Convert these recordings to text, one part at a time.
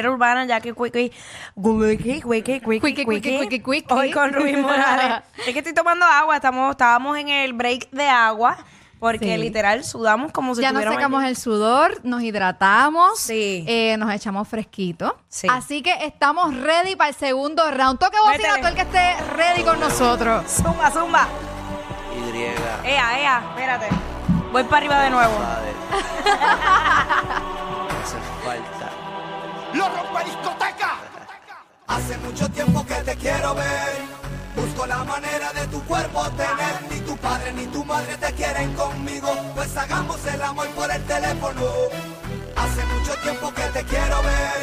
urbana, ya que Quickie, Quickie, Quickie, Quickie, Quickie, Quickie, Quickie, Quickie. Hoy con Rubí Morales. es que estoy tomando agua, estamos, estábamos en el break de agua, porque Sí. literal sudamos como si Ya nos secamos el sudor, nos hidratamos, Sí. eh, nos echamos fresquito. Sí. Así que estamos ready para el segundo round. Toque bocina todo el que esté ready con nosotros. Zumba, zumba. Y. Ea, ea, espérate. Voy para arriba de nuevo. Falta. ¡Lo rompe discoteca! Hace mucho tiempo que te quiero ver. Busco la manera de tu cuerpo tener. Ni tu padre ni tu madre te quieren conmigo. Pues hagamos el amor por el teléfono. Hace mucho tiempo que te quiero ver.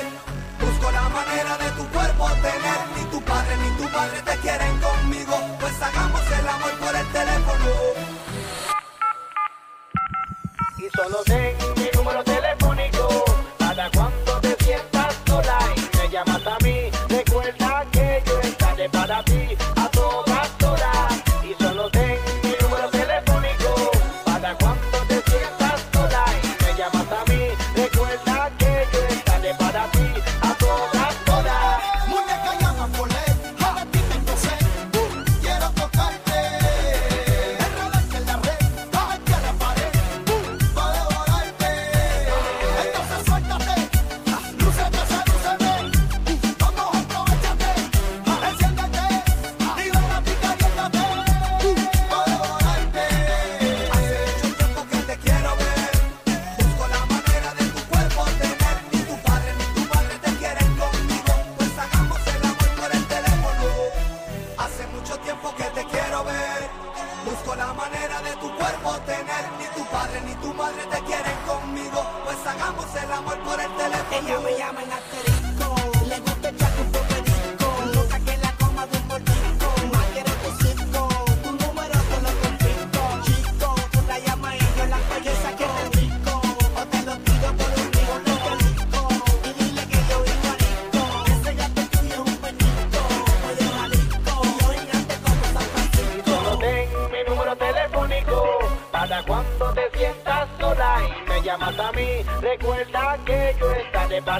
Busco la manera de tu cuerpo tener. Ni tu padre ni tu madre te quieren conmigo. Pues hagamos el amor por el teléfono. y solo ten mi número telefónico para cuando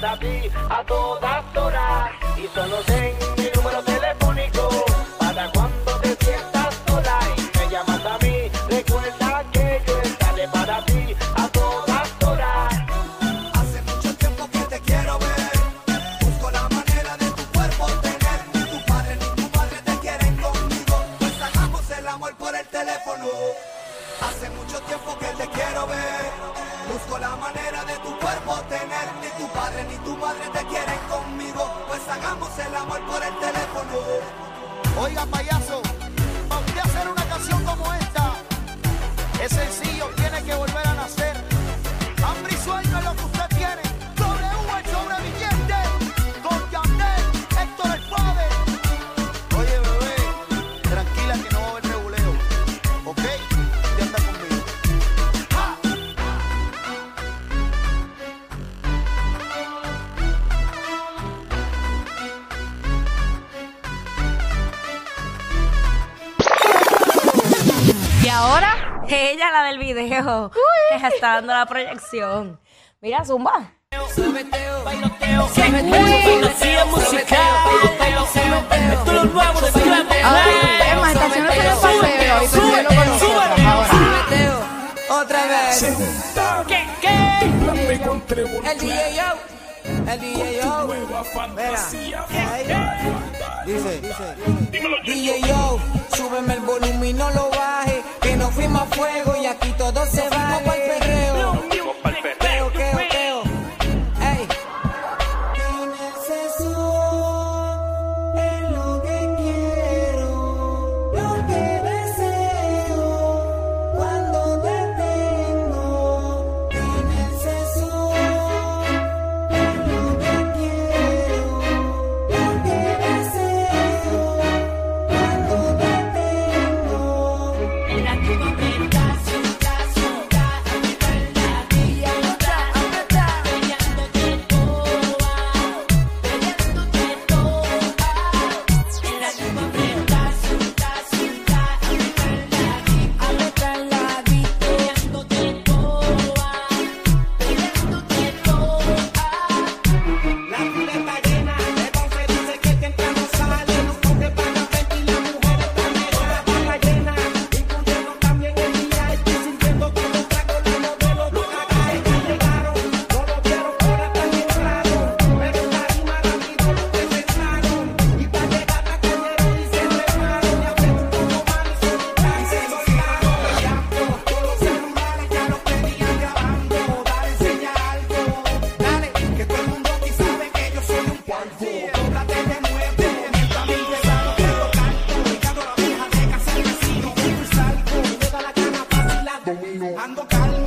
estaré para ti a todas horas. Y solo ten padre ni tu madre te quieren conmigo. Pues hagamos el amor por el teléfono. Oiga, payaso, para usted hacer una canción como esta, es sencillo, tiene que volver a Ella, la del video. Ella está dando la proyección. Mira, zumba. es más, estaciones en el paseo y permítelo con nosotros ahora. Otra vez. ¿Qué? ¿Qué? El DJ Yo. El DJ Yo. Mira. Ahí. Dice, dice. DJ Yo, súbeme el volumen y no lo baje. Que nos fuimos a fuego y aquí todo se va para Ando calmo.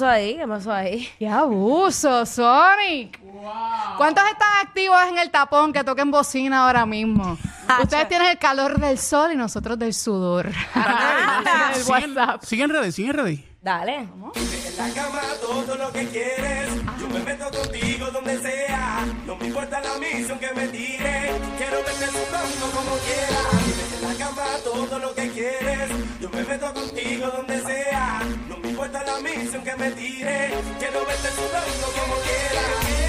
pasó ahí? ¿Qué pasó ahí? ¡Qué abuso, Sonic! Wow. ¿Cuántos están activos en el tapón que toquen bocina ahora mismo? Ustedes tienen el calor del sol y nosotros del sudor. el WhatsApp. Siguen ready, siguen ready. Dale. En la cama todo lo que quieres. Yo me meto contigo donde sea. No me importa la misión que me tire. Quiero verte sudando como quieras. En la cama todo lo que quieres. Yo me meto contigo donde sea dicen que me tire, quiero verte sudando como quiera.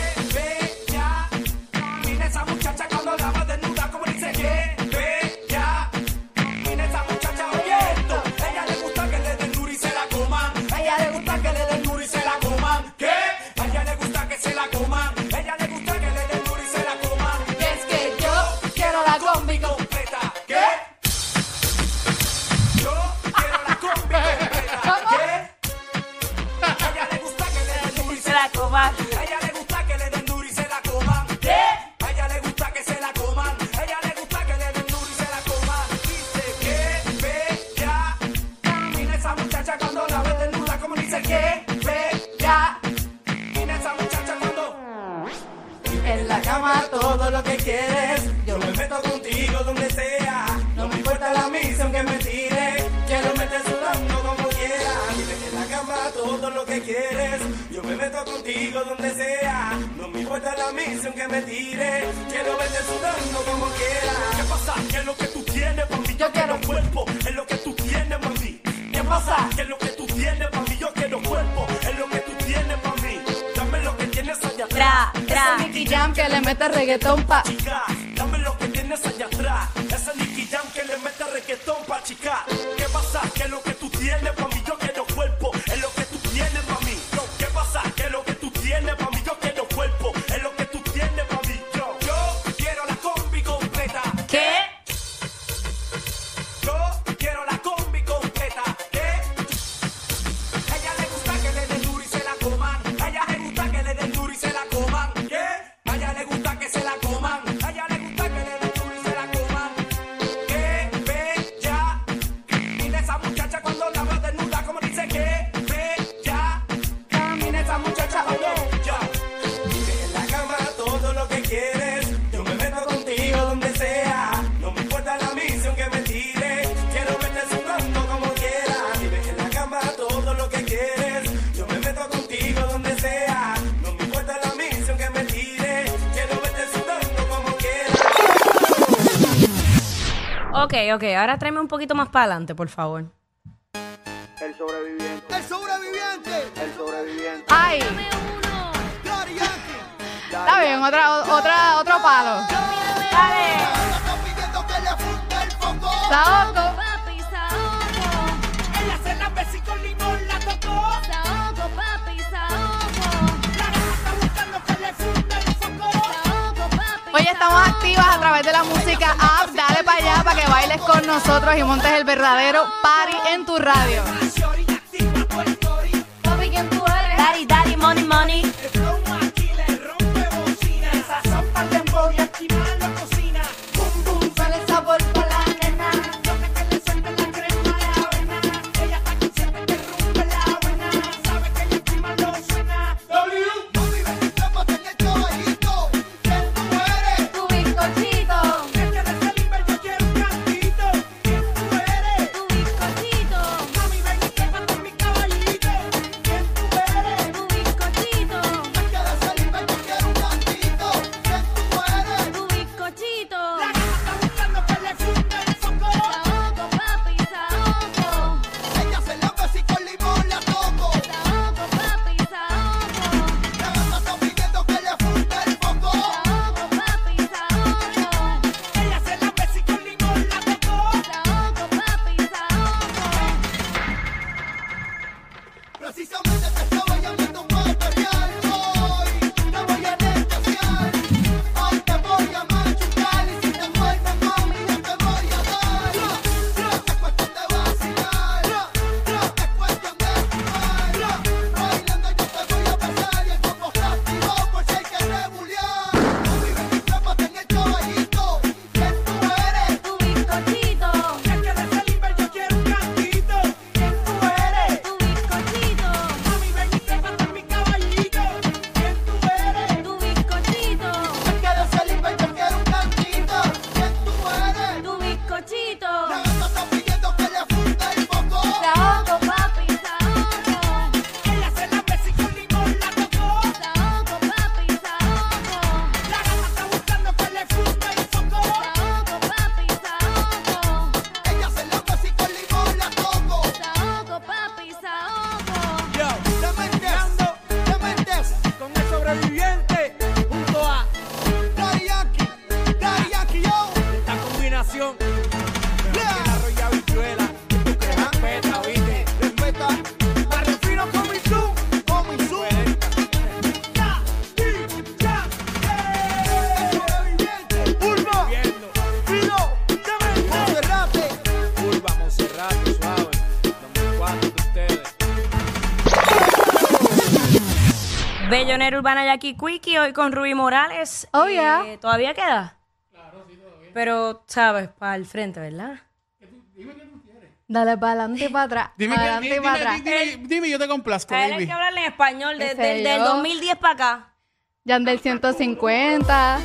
contigo donde sea. No me importa la misión que me tire. Quiero verte sudando como quiera. ¿Qué pasa? ¿Qué es lo que tú tienes. Yo quiero cuerpo. Es lo que tú tienes, mí. ¿Qué pasa? ¿Qué es lo que tú tienes, mí? Yo quiero cuerpo. Es lo que tú tienes, mí. Dame lo que tienes allá atrás. Tra, tra. Jam que le mete reggaetón pa. Chica, dame lo que tienes allá atrás. esa Nicky Jam que le mete reggaetón pa, chica. ¿Qué pasa? ¿Qué es lo que tú tienes, mí? Ok, ok, ahora tráeme un poquito más para adelante, por favor. El sobreviviente. El sobreviviente. El sobreviviente. Ay. Está bien, otra, otra, otro palo. Dale. Saoco. Hoy estamos activas a través de la música app para allá para que bailes con nosotros y montes el verdadero party en tu radio. Daddy, daddy, money, money. urbana Jackie Quickie, hoy con Rubí Morales. Oh, eh, ¿Todavía queda? Claro, sí, todavía. Pero, sabes, para el frente, ¿verdad? Dime que tú quieres. Dale para adelante y para atrás. Dime, que, dime, atrás. dime, yo te complazco. A él hay que hablar en español desde el 2010 para acá. Ya del 150.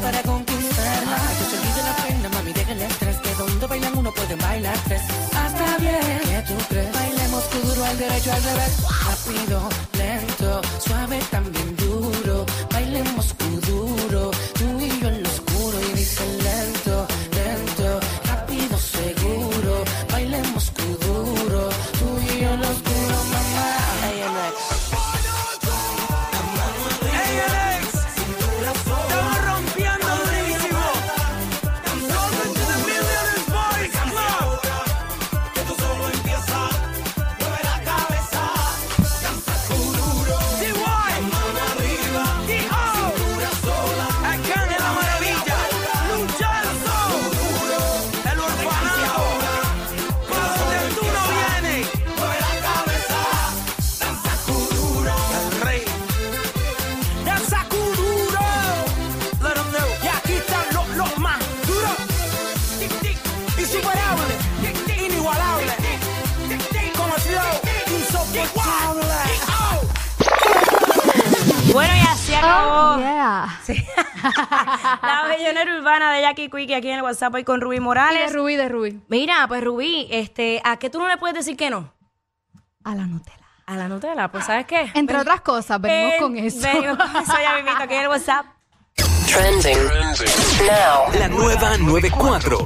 para conquistarla. Que se olvide la pena, mami, deja el estrés. Que donde bailan uno pueden bailar tres. Hasta bien, ¿qué tú crees? Bailemos duro al derecho al revés. Rápido Yeah. Sí. la bellonera urbana de Jackie Quickie aquí en el WhatsApp hoy con Rubí Morales. De Rubí, de Rubí. Mira, pues Rubí, este, ¿a qué tú no le puedes decir que no? A la Nutella. A la Nutella, pues ¿sabes qué? Entre otras cosas, venimos con eso. Venimos con eso ya vivito aquí en el WhatsApp. Trending. Trending. Now. La nueva 94.